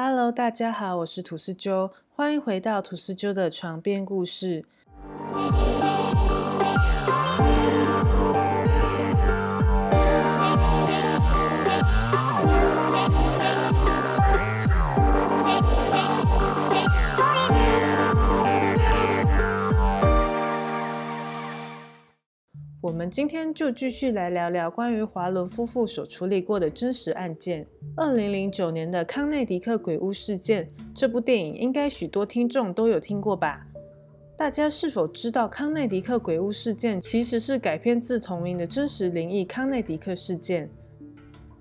Hello，大家好，我是吐司鸠，欢迎回到吐司鸠的床边故事。我们今天就继续来聊聊关于华伦夫妇所处理过的真实案件——二零零九年的康内迪克鬼屋事件。这部电影应该许多听众都有听过吧？大家是否知道康内迪克鬼屋事件其实是改编自同名的真实灵异康内迪克事件？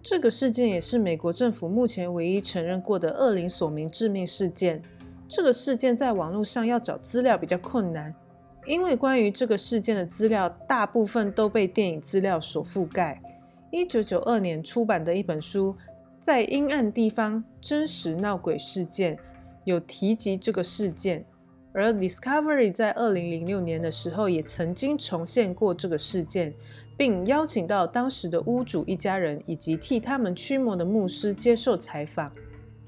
这个事件也是美国政府目前唯一承认过的恶灵索命致命事件。这个事件在网络上要找资料比较困难。因为关于这个事件的资料大部分都被电影资料所覆盖。一九九二年出版的一本书《在阴暗地方真实闹鬼事件》有提及这个事件，而 Discovery 在二零零六年的时候也曾经重现过这个事件，并邀请到当时的屋主一家人以及替他们驱魔的牧师接受采访。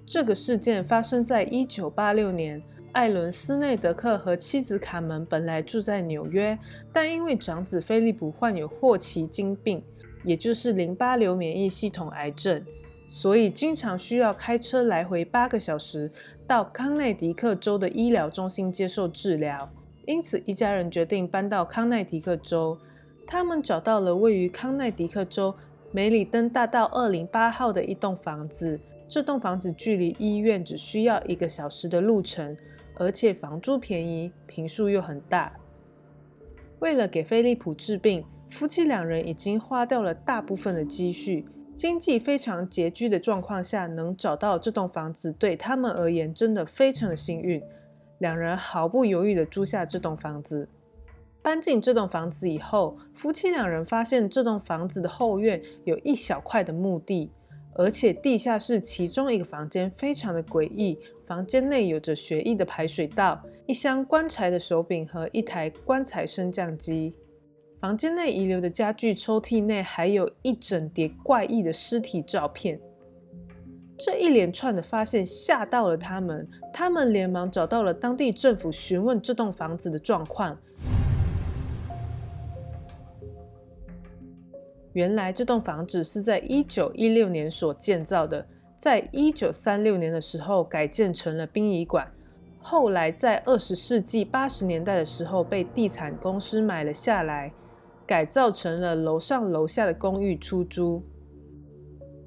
这个事件发生在一九八六年。艾伦斯内德克和妻子卡门本来住在纽约，但因为长子菲利普患有霍奇金病，也就是淋巴瘤免疫系统癌症，所以经常需要开车来回八个小时到康奈迪克州的医疗中心接受治疗。因此，一家人决定搬到康奈迪克州。他们找到了位于康奈迪克州梅里登大道二零八号的一栋房子。这栋房子距离医院只需要一个小时的路程。而且房租便宜，平数又很大。为了给菲利普治病，夫妻两人已经花掉了大部分的积蓄，经济非常拮据的状况下，能找到这栋房子对他们而言真的非常的幸运。两人毫不犹豫地租下这栋房子。搬进这栋房子以后，夫妻两人发现这栋房子的后院有一小块的墓地。而且地下室其中一个房间非常的诡异，房间内有着血液的排水道、一箱棺材的手柄和一台棺材升降机。房间内遗留的家具抽屉内还有一整叠怪异的尸体照片。这一连串的发现吓到了他们，他们连忙找到了当地政府询问这栋房子的状况。原来这栋房子是在一九一六年所建造的，在一九三六年的时候改建成了殡仪馆，后来在二十世纪八十年代的时候被地产公司买了下来，改造成了楼上楼下的公寓出租。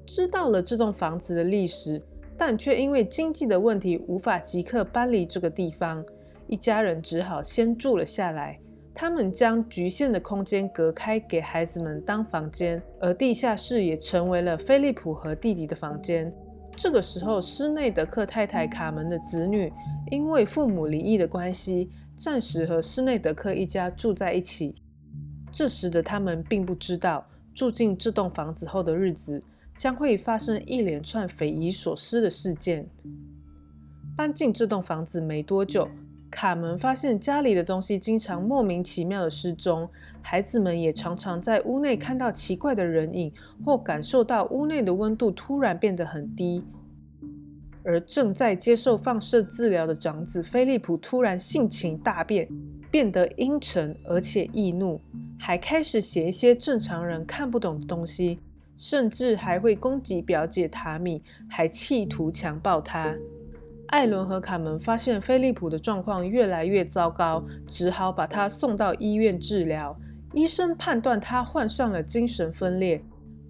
知道了这栋房子的历史，但却因为经济的问题无法即刻搬离这个地方，一家人只好先住了下来。他们将局限的空间隔开，给孩子们当房间，而地下室也成为了菲利普和弟弟的房间。这个时候，施内德克太太卡门的子女因为父母离异的关系，暂时和施内德克一家住在一起。这时的他们并不知道，住进这栋房子后的日子将会发生一连串匪夷所思的事件。搬进这栋房子没多久。卡门发现家里的东西经常莫名其妙的失踪，孩子们也常常在屋内看到奇怪的人影，或感受到屋内的温度突然变得很低。而正在接受放射治疗的长子菲利普突然性情大变，变得阴沉而且易怒，还开始写一些正常人看不懂的东西，甚至还会攻击表姐塔米，还企图强暴她。艾伦和卡门发现菲利普的状况越来越糟糕，只好把他送到医院治疗。医生判断他患上了精神分裂，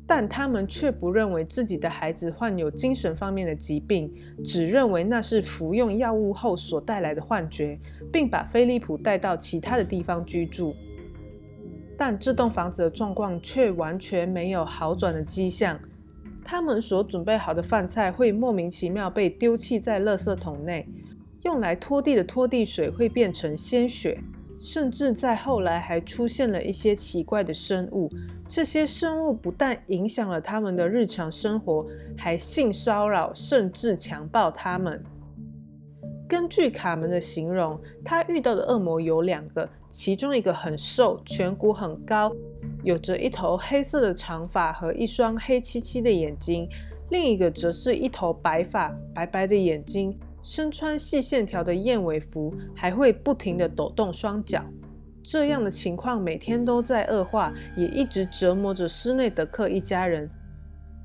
但他们却不认为自己的孩子患有精神方面的疾病，只认为那是服用药物后所带来的幻觉，并把菲利普带到其他的地方居住。但这栋房子的状况却完全没有好转的迹象。他们所准备好的饭菜会莫名其妙被丢弃在垃圾桶内，用来拖地的拖地水会变成鲜血，甚至在后来还出现了一些奇怪的生物。这些生物不但影响了他们的日常生活，还性骚扰甚至强暴他们。根据卡门的形容，他遇到的恶魔有两个，其中一个很瘦，颧骨很高。有着一头黑色的长发和一双黑漆漆的眼睛，另一个则是一头白发、白白的眼睛，身穿细线条的燕尾服，还会不停地抖动双脚。这样的情况每天都在恶化，也一直折磨着施内德克一家人。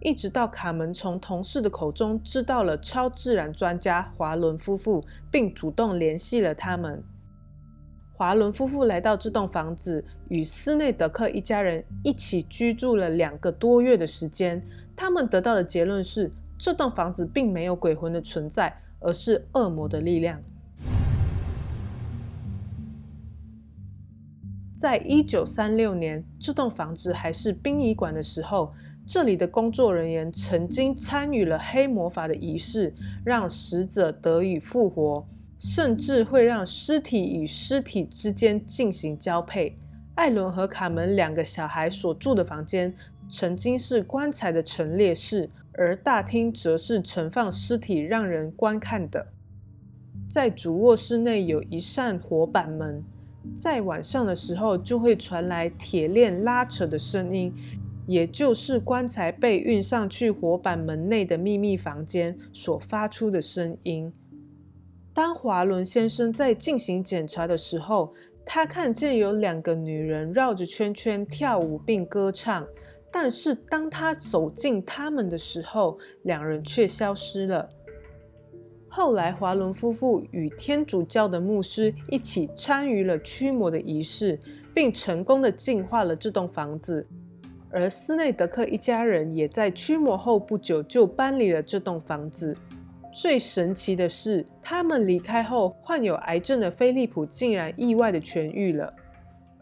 一直到卡门从同事的口中知道了超自然专家华伦夫妇，并主动联系了他们。华伦夫妇来到这栋房子，与斯内德克一家人一起居住了两个多月的时间。他们得到的结论是，这栋房子并没有鬼魂的存在，而是恶魔的力量。在一九三六年，这栋房子还是殡仪馆的时候。这里的工作人员曾经参与了黑魔法的仪式，让死者得以复活，甚至会让尸体与尸体之间进行交配。艾伦和卡门两个小孩所住的房间曾经是棺材的陈列室，而大厅则是盛放尸体让人观看的。在主卧室内有一扇火板门，在晚上的时候就会传来铁链拉扯的声音。也就是棺材被运上去火板门内的秘密房间所发出的声音。当华伦先生在进行检查的时候，他看见有两个女人绕着圈圈跳舞并歌唱，但是当他走近他们的时候，两人却消失了。后来，华伦夫妇与天主教的牧师一起参与了驱魔的仪式，并成功的净化了这栋房子。而斯内德克一家人也在驱魔后不久就搬离了这栋房子。最神奇的是，他们离开后，患有癌症的菲利普竟然意外的痊愈了。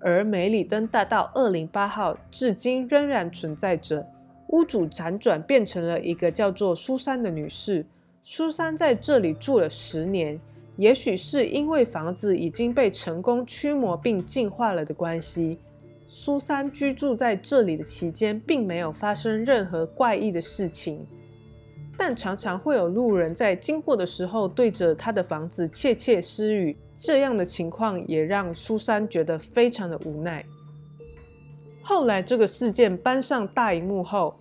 而梅里登大道二零八号至今仍然存在着，屋主辗转变成了一个叫做苏珊的女士。苏珊在这里住了十年，也许是因为房子已经被成功驱魔并净化了的关系。苏珊居住在这里的期间，并没有发生任何怪异的事情，但常常会有路人在经过的时候对着他的房子窃窃私语。这样的情况也让苏珊觉得非常的无奈。后来，这个事件搬上大荧幕后，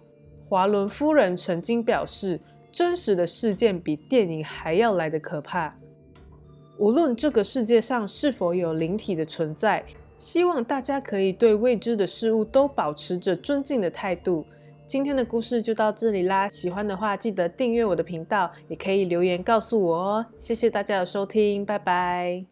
华伦夫人曾经表示，真实的事件比电影还要来的可怕。无论这个世界上是否有灵体的存在。希望大家可以对未知的事物都保持着尊敬的态度。今天的故事就到这里啦，喜欢的话记得订阅我的频道，也可以留言告诉我哦。谢谢大家的收听，拜拜。